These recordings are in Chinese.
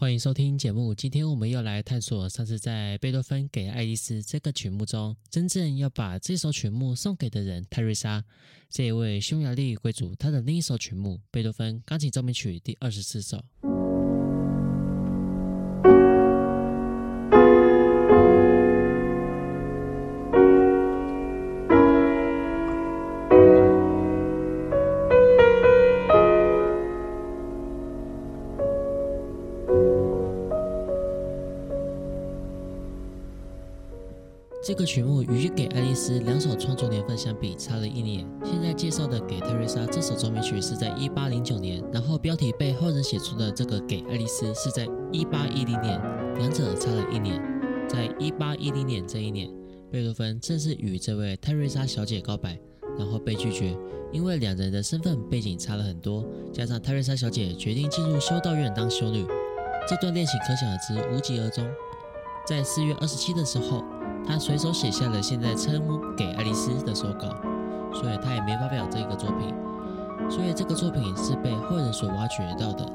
欢迎收听节目。今天我们又来探索上次在贝多芬给爱丽丝这个曲目中，真正要把这首曲目送给的人——泰瑞莎，这一位匈牙利贵族，他的另一首曲目——贝多芬钢琴奏鸣曲第二十四首。这个曲目与给爱丽丝两首创作年份相比，差了一年。现在介绍的给泰瑞莎这首奏鸣曲是在一八零九年，然后标题被后人写出的这个给爱丽丝是在一八一零年，两者差了一年。在一八一零年这一年，贝多芬正式与这位泰瑞莎小姐告白，然后被拒绝，因为两人的身份背景差了很多，加上泰瑞莎小姐决定进入修道院当修女，这段恋情可想而知无疾而终。在四月二十七的时候。他随手写下了现在称给爱丽丝的手稿，所以他也没发表这个作品。所以这个作品是被后人所挖掘到的。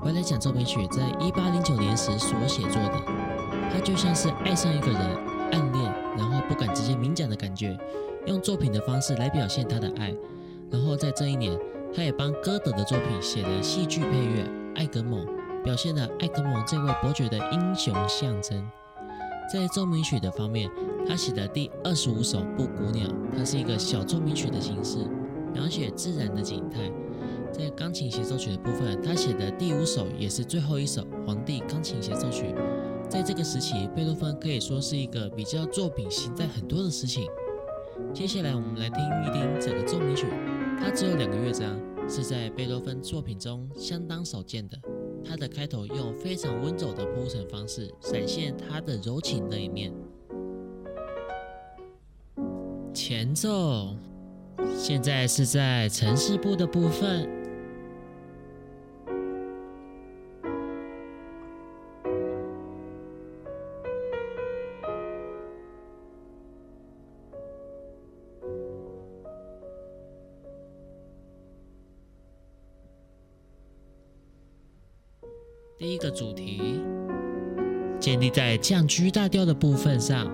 回来讲奏鸣曲，在一八零九年时所写作的，他就像是爱上一个人，暗恋，然后不敢直接明讲的感觉，用作品的方式来表现他的爱。然后在这一年，他也帮歌德的作品写了戏剧配乐《艾格蒙》，表现了艾格蒙这位伯爵的英雄象征。在奏鸣曲的方面，他写的第二十五首《布谷鸟》，它是一个小奏鸣曲的形式，描写自然的景态。在钢琴协奏曲的部分，他写的第五首也是最后一首《皇帝钢琴协奏曲》。在这个时期，贝多芬可以说是一个比较作品型在很多的事情。接下来，我们来听一听整个奏鸣曲，它只有两个乐章，是在贝多芬作品中相当少见的。它的开头用非常温柔的铺陈方式，展现它的柔情的一面。前奏，现在是在城市部的部分。第一个主题建立在降 G 大调的部分上，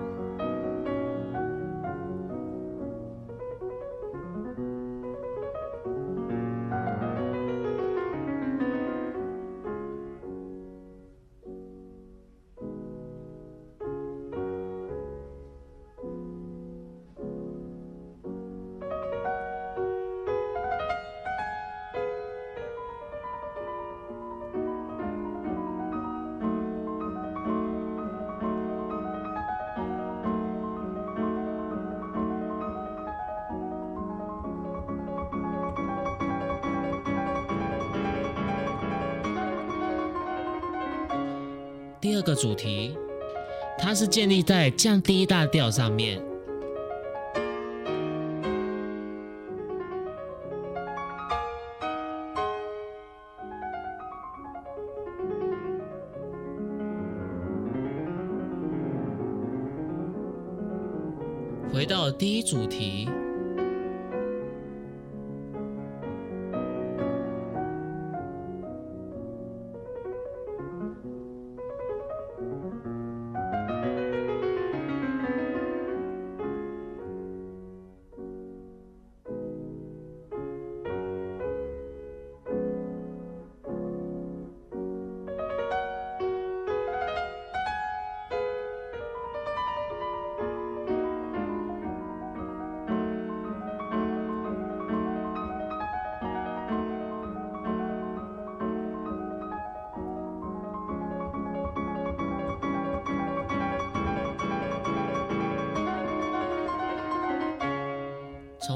第二个主题，它是建立在降低大调上面。回到第一主题。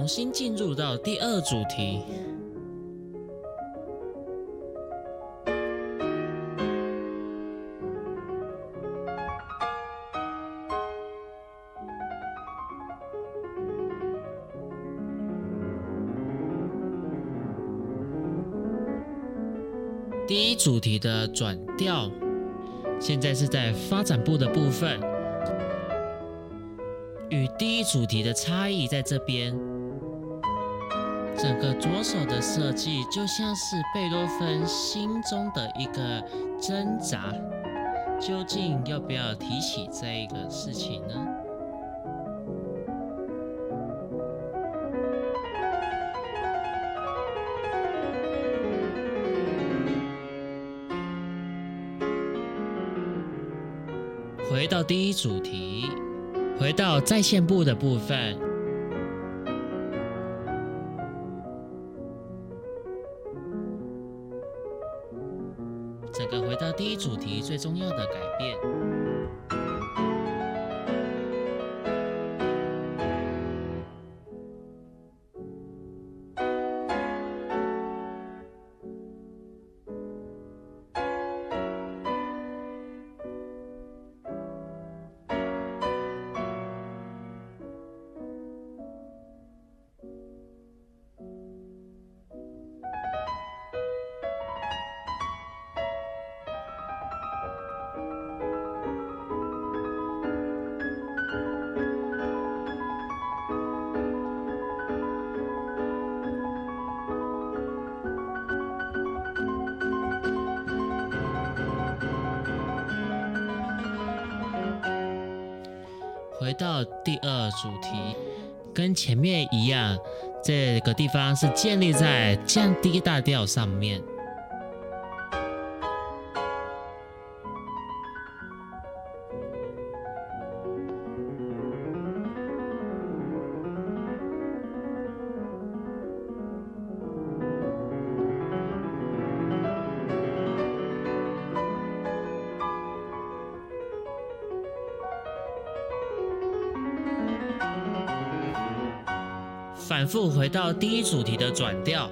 新进入到第二主题，第一主题的转调，现在是在发展部的部分，与第一主题的差异在这边。整个左手的设计就像是贝多芬心中的一个挣扎，究竟要不要提起这一个事情呢？回到第一主题，回到在线部的部分。整个回到第一主题最重要的改变。回到第二主题，跟前面一样，这个地方是建立在降低大调上面。反复回到第一主题的转调。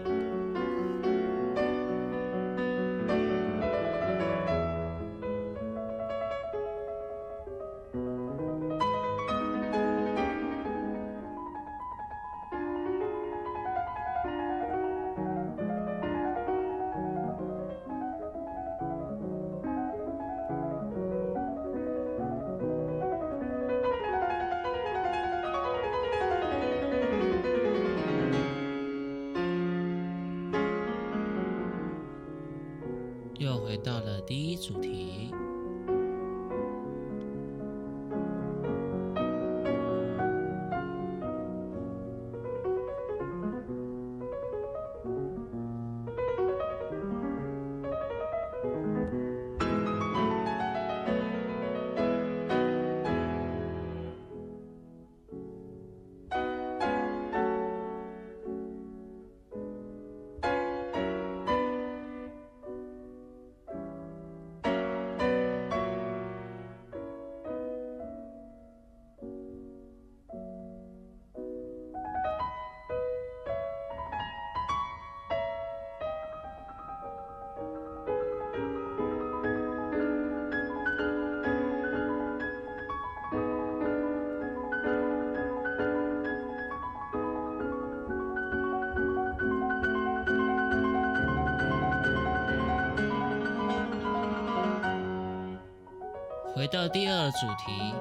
回到第二主题。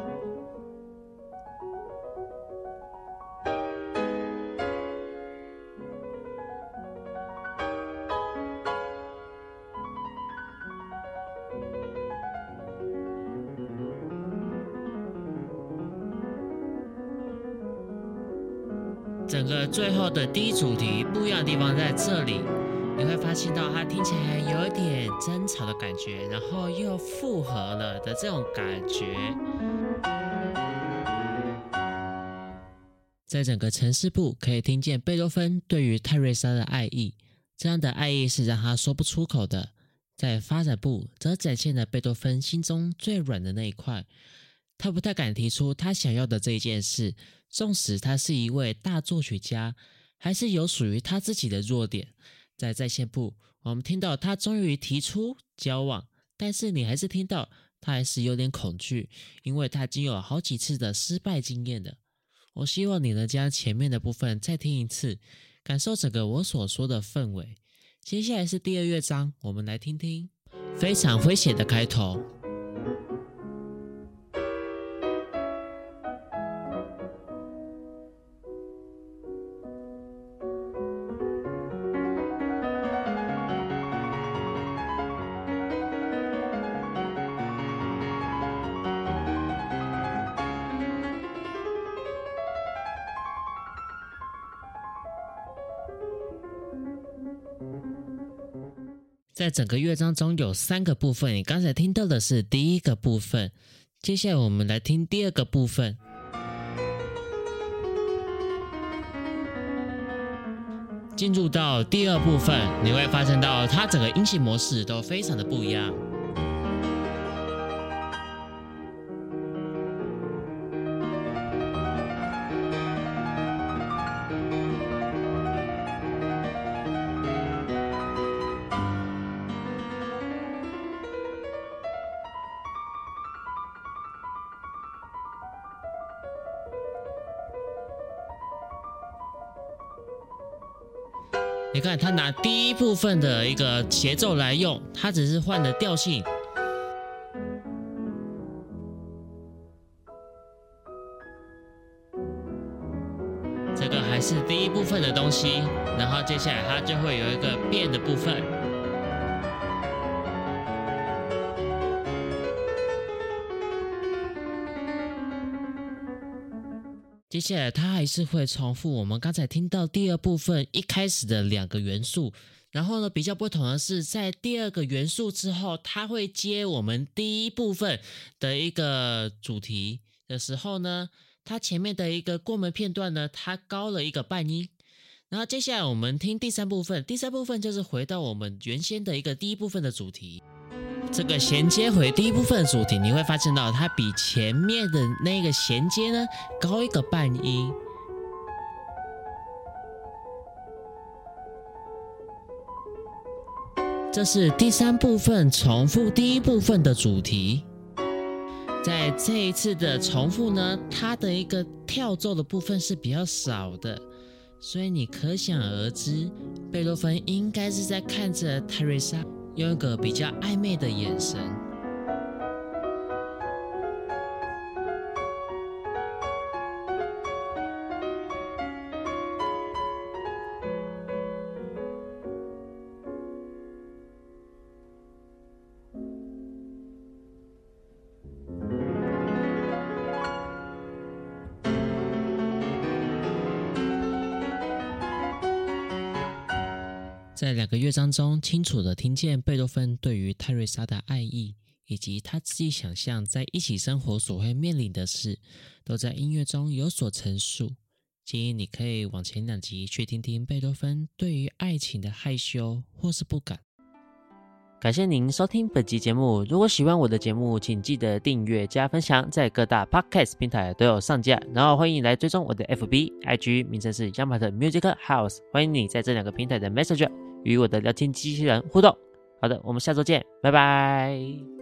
整个最后的第一主题不一样的地方在这里，你会发现到它听起来有一点争吵的感觉，然后又复合了的这种感觉。在整个城市部可以听见贝多芬对于泰瑞莎的爱意，这样的爱意是让他说不出口的。在发展部则展现了贝多芬心中最软的那一块，他不太敢提出他想要的这一件事。纵使他是一位大作曲家，还是有属于他自己的弱点。在在线部，我们听到他终于提出交往，但是你还是听到他还是有点恐惧，因为他已经有好几次的失败经验了。我希望你能将前面的部分再听一次，感受整个我所说的氛围。接下来是第二乐章，我们来听听非常诙谐的开头。在整个乐章中有三个部分，你刚才听到的是第一个部分，接下来我们来听第二个部分。进入到第二部分，你会发现到它整个音型模式都非常的不一样。你看，他拿第一部分的一个节奏来用，他只是换了调性。这个还是第一部分的东西，然后接下来它就会有一个变的部分。接下来，它还是会重复我们刚才听到第二部分一开始的两个元素。然后呢，比较不同的是，在第二个元素之后，它会接我们第一部分的一个主题的时候呢，它前面的一个过门片段呢，它高了一个半音。然后接下来我们听第三部分，第三部分就是回到我们原先的一个第一部分的主题。这个衔接回第一部分的主题，你会发现到它比前面的那个衔接呢高一个半音。这是第三部分重复第一部分的主题，在这一次的重复呢，它的一个跳奏的部分是比较少的，所以你可想而知，贝多芬应该是在看着泰瑞莎。用一个比较暧昧的眼神。在两个乐章中，清楚地听见贝多芬对于泰瑞莎的爱意，以及他自己想象在一起生活所会面临的事，都在音乐中有所陈述。建议你可以往前两集去听听贝多芬对于爱情的害羞或是不敢。感谢您收听本集节目。如果喜欢我的节目，请记得订阅加分享，在各大 podcast 平台都有上架。然后欢迎来追踪我的 FB、IG，名称是 y a m a 的 Music House。欢迎你在这两个平台的 Messenger。与我的聊天机器人互动。好的，我们下周见，拜拜。